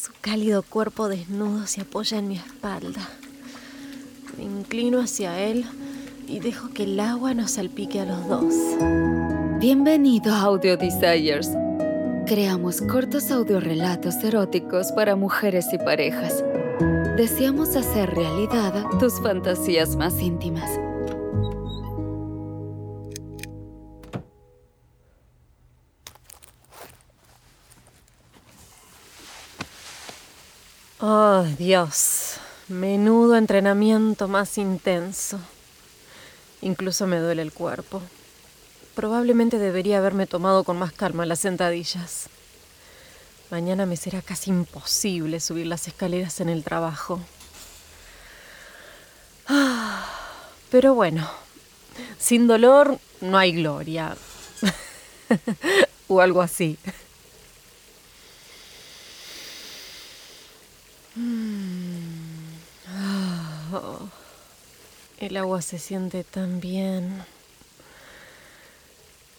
Su cálido cuerpo desnudo se apoya en mi espalda. Me inclino hacia él y dejo que el agua nos salpique a los dos. Bienvenido a Audio Desires. Creamos cortos audiorelatos eróticos para mujeres y parejas. Deseamos hacer realidad tus fantasías más íntimas. Oh, Dios. Menudo entrenamiento más intenso. Incluso me duele el cuerpo. Probablemente debería haberme tomado con más calma las sentadillas. Mañana me será casi imposible subir las escaleras en el trabajo. Ah, pero bueno, sin dolor no hay gloria. o algo así. El agua se siente tan bien.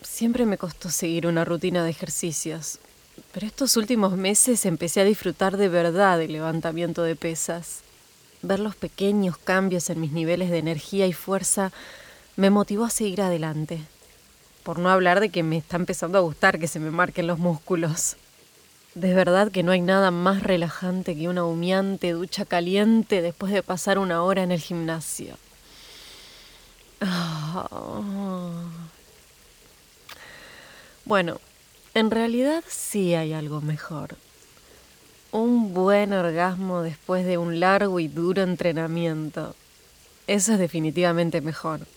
Siempre me costó seguir una rutina de ejercicios, pero estos últimos meses empecé a disfrutar de verdad del levantamiento de pesas. Ver los pequeños cambios en mis niveles de energía y fuerza me motivó a seguir adelante. Por no hablar de que me está empezando a gustar que se me marquen los músculos. De verdad que no hay nada más relajante que una humeante ducha caliente después de pasar una hora en el gimnasio. Bueno, en realidad sí hay algo mejor. Un buen orgasmo después de un largo y duro entrenamiento. Eso es definitivamente mejor.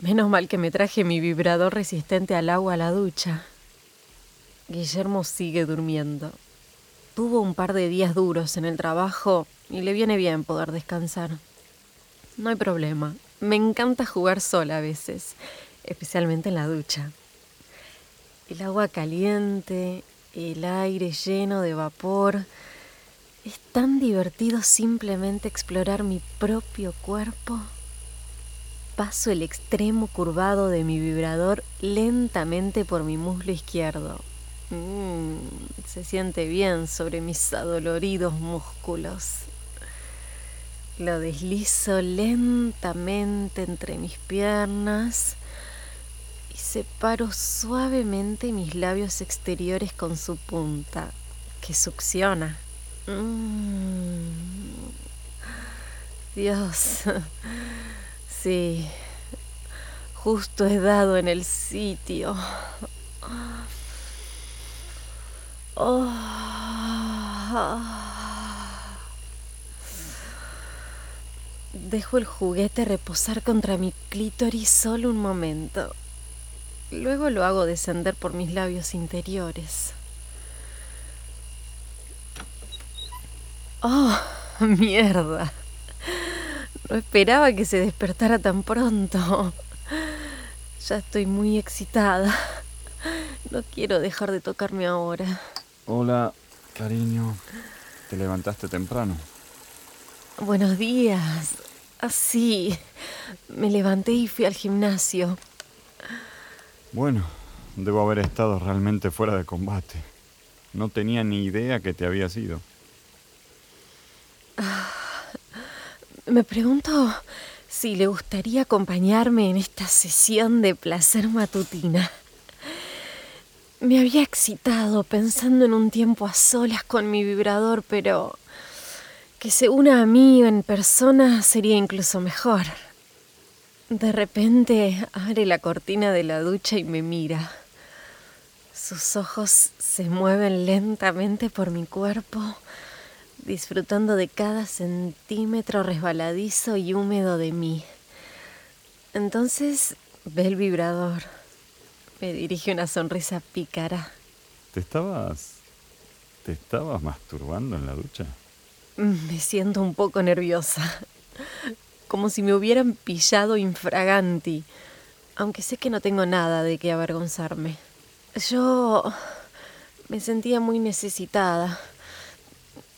Menos mal que me traje mi vibrador resistente al agua a la ducha. Guillermo sigue durmiendo. Tuvo un par de días duros en el trabajo y le viene bien poder descansar. No hay problema. Me encanta jugar sola a veces, especialmente en la ducha. El agua caliente, el aire lleno de vapor. Es tan divertido simplemente explorar mi propio cuerpo. Paso el extremo curvado de mi vibrador lentamente por mi muslo izquierdo Mm, se siente bien sobre mis adoloridos músculos. Lo deslizo lentamente entre mis piernas y separo suavemente mis labios exteriores con su punta, que succiona. Mm. Dios, sí, justo he dado en el sitio. Oh. Dejo el juguete reposar contra mi clítoris solo un momento. Luego lo hago descender por mis labios interiores. Oh, mierda. No esperaba que se despertara tan pronto. Ya estoy muy excitada. No quiero dejar de tocarme ahora. Hola, cariño. ¿Te levantaste temprano? Buenos días. Así. me levanté y fui al gimnasio. Bueno, debo haber estado realmente fuera de combate. No tenía ni idea que te había ido. me pregunto si le gustaría acompañarme en esta sesión de placer matutina. Me había excitado pensando en un tiempo a solas con mi vibrador, pero que se una a mí en persona sería incluso mejor. De repente abre la cortina de la ducha y me mira. Sus ojos se mueven lentamente por mi cuerpo, disfrutando de cada centímetro resbaladizo y húmedo de mí. Entonces ve el vibrador me dirige una sonrisa pícara. ¿Te estabas. ¿Te estabas masturbando en la ducha? Me siento un poco nerviosa. Como si me hubieran pillado infraganti. Aunque sé que no tengo nada de qué avergonzarme. Yo. me sentía muy necesitada.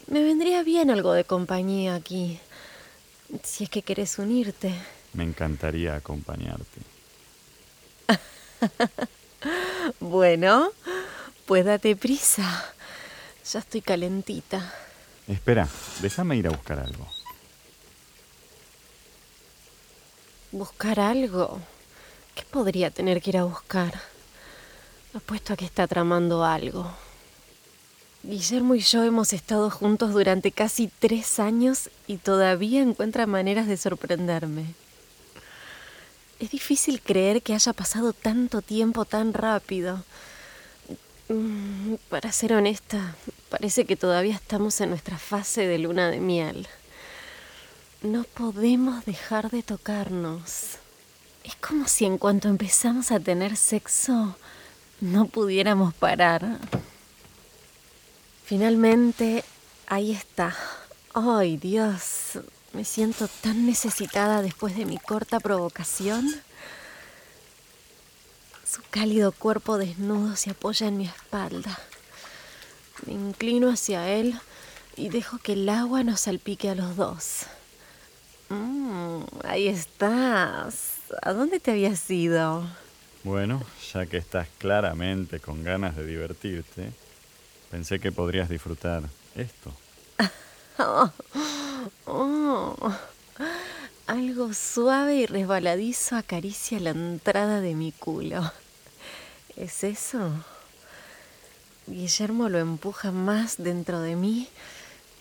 Me vendría bien algo de compañía aquí. Si es que querés unirte. Me encantaría acompañarte. bueno, pues date prisa. Ya estoy calentita. Espera, déjame ir a buscar algo. ¿Buscar algo? ¿Qué podría tener que ir a buscar? Apuesto a que está tramando algo. Guillermo y yo hemos estado juntos durante casi tres años y todavía encuentra maneras de sorprenderme. Es difícil creer que haya pasado tanto tiempo tan rápido. Mm, para ser honesta, parece que todavía estamos en nuestra fase de luna de miel. No podemos dejar de tocarnos. Es como si en cuanto empezamos a tener sexo, no pudiéramos parar. Finalmente, ahí está. ¡Ay, Dios! Me siento tan necesitada después de mi corta provocación. Su cálido cuerpo desnudo se apoya en mi espalda. Me inclino hacia él y dejo que el agua nos salpique a los dos. Mm, ahí estás. ¿A dónde te habías ido? Bueno, ya que estás claramente con ganas de divertirte, pensé que podrías disfrutar esto. oh. Algo suave y resbaladizo acaricia la entrada de mi culo. ¿Es eso? Guillermo lo empuja más dentro de mí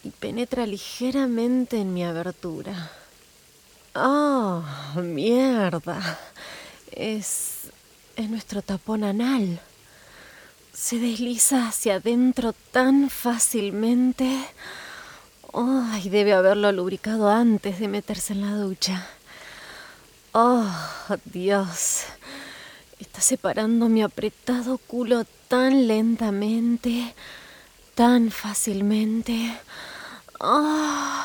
y penetra ligeramente en mi abertura. ¡Oh, mierda! Es. es nuestro tapón anal. Se desliza hacia adentro tan fácilmente. ¡Ay! debe haberlo lubricado antes de meterse en la ducha. ¡Oh, Dios! Está separando mi apretado culo tan lentamente, tan fácilmente. ¡Oh!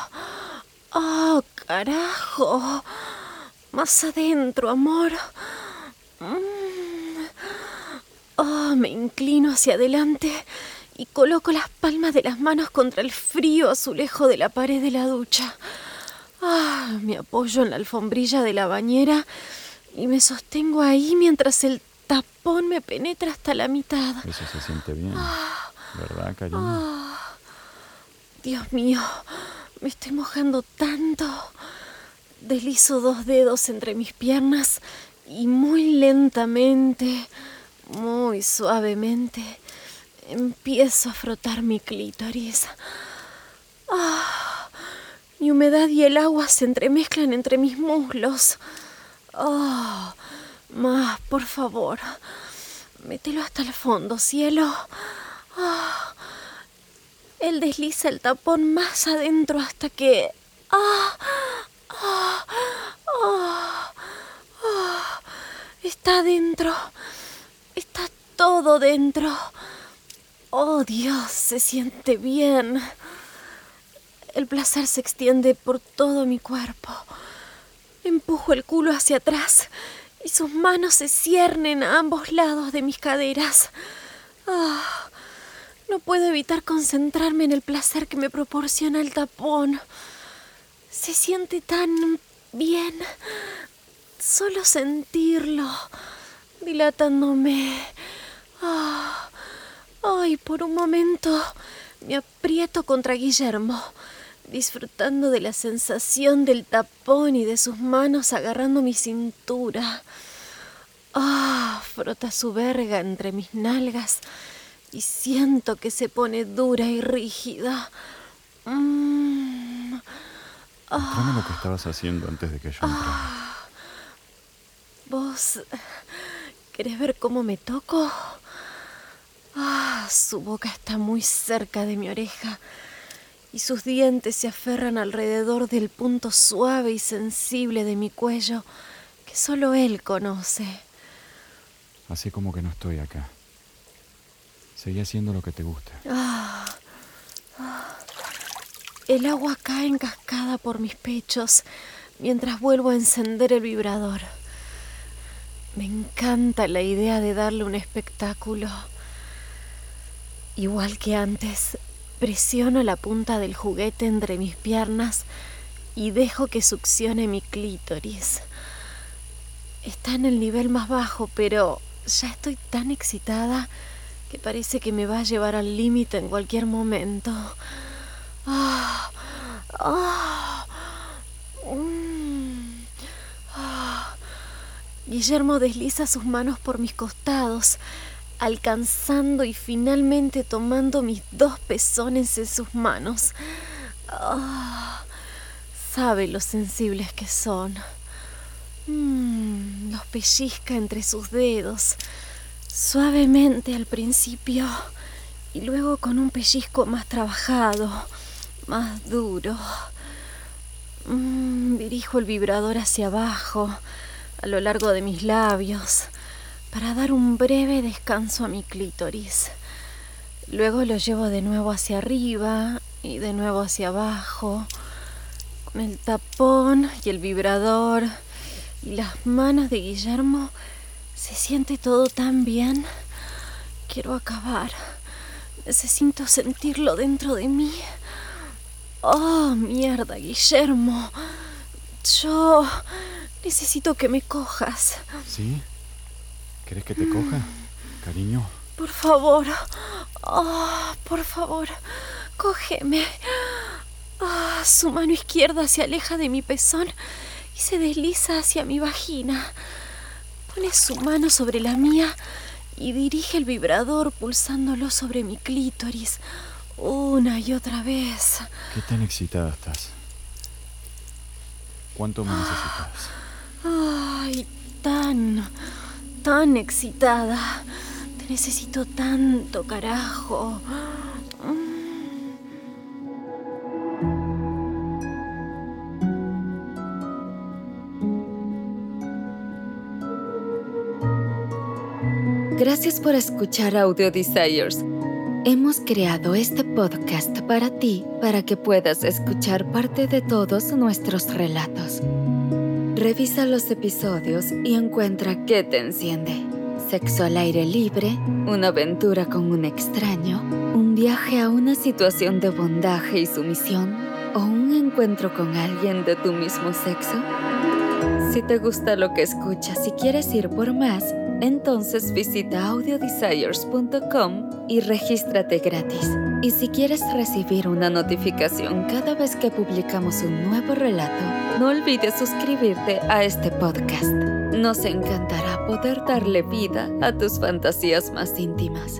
¡Oh, carajo! Más adentro, amor. Oh, me inclino hacia adelante y coloco las palmas de las manos contra el frío azulejo de la pared de la ducha. Ah, me apoyo en la alfombrilla de la bañera y me sostengo ahí mientras el tapón me penetra hasta la mitad. Eso se siente bien, ¿verdad, cariño? Ah, Dios mío, me estoy mojando tanto. Deslizo dos dedos entre mis piernas y muy lentamente, muy suavemente, Empiezo a frotar mi clítoris. Ah, mi humedad y el agua se entremezclan entre mis muslos. Oh, más, por favor. Mételo hasta el fondo, cielo. Ah, él desliza el tapón más adentro hasta que... ¡Ah! Está adentro. Está todo dentro. Oh Dios, se siente bien. El placer se extiende por todo mi cuerpo. Empujo el culo hacia atrás y sus manos se ciernen a ambos lados de mis caderas. Ah, no puedo evitar concentrarme en el placer que me proporciona el tapón. Se siente tan bien solo sentirlo, dilatándome. Ah, Ay, por un momento me aprieto contra Guillermo, disfrutando de la sensación del tapón y de sus manos agarrando mi cintura. Ah, frota su verga entre mis nalgas y siento que se pone dura y rígida. Mm. lo que estabas haciendo antes de que yo entrara. Ah. ¿Vos querés ver cómo me toco? Ah, su boca está muy cerca de mi oreja y sus dientes se aferran alrededor del punto suave y sensible de mi cuello que solo él conoce. Así como que no estoy acá. Seguí haciendo lo que te gusta. Ah, ah. El agua cae en cascada por mis pechos mientras vuelvo a encender el vibrador. Me encanta la idea de darle un espectáculo. Igual que antes, presiono la punta del juguete entre mis piernas y dejo que succione mi clítoris. Está en el nivel más bajo, pero ya estoy tan excitada que parece que me va a llevar al límite en cualquier momento. Ah, ah, mm, ah. Guillermo desliza sus manos por mis costados, alcanzando y finalmente tomando mis dos pezones en sus manos. sabe lo sensibles que son. Mm, los pellizca entre sus dedos, suavemente al principio y luego con un pellizco más trabajado, más duro. Mm, dirijo el vibrador hacia abajo, a lo largo de mis labios, para dar un breve descanso a mi clítoris. Luego lo llevo de nuevo hacia arriba y de nuevo hacia abajo, con el tapón y el vibrador y las manos de Guillermo. Se siente todo tan bien. Quiero acabar. Necesito sentirlo dentro de mí. Oh, mierda, Guillermo. Yo necesito que me cojas. ¿Sí? ¿Quieres que te coja, cariño? Por favor. Oh, por favor. Cógeme. Oh, su mano izquierda se aleja de mi pezón y se desliza hacia mi vagina. Pone su mano sobre la mía y dirige el vibrador pulsándolo sobre mi clítoris una y otra vez. ¿Qué tan excitada estás? ¿Cuánto me necesitas? Ay, tan, tan excitada. Te necesito tanto, carajo. Gracias por escuchar Audio Desires. Hemos creado este podcast para ti, para que puedas escuchar parte de todos nuestros relatos. Revisa los episodios y encuentra qué te enciende. Sexo al aire libre, una aventura con un extraño, un viaje a una situación de bondaje y sumisión o un encuentro con alguien de tu mismo sexo. Si te gusta lo que escuchas y quieres ir por más, entonces visita audiodesires.com y regístrate gratis. Y si quieres recibir una notificación cada vez que publicamos un nuevo relato, no olvides suscribirte a este podcast. Nos encantará poder darle vida a tus fantasías más íntimas.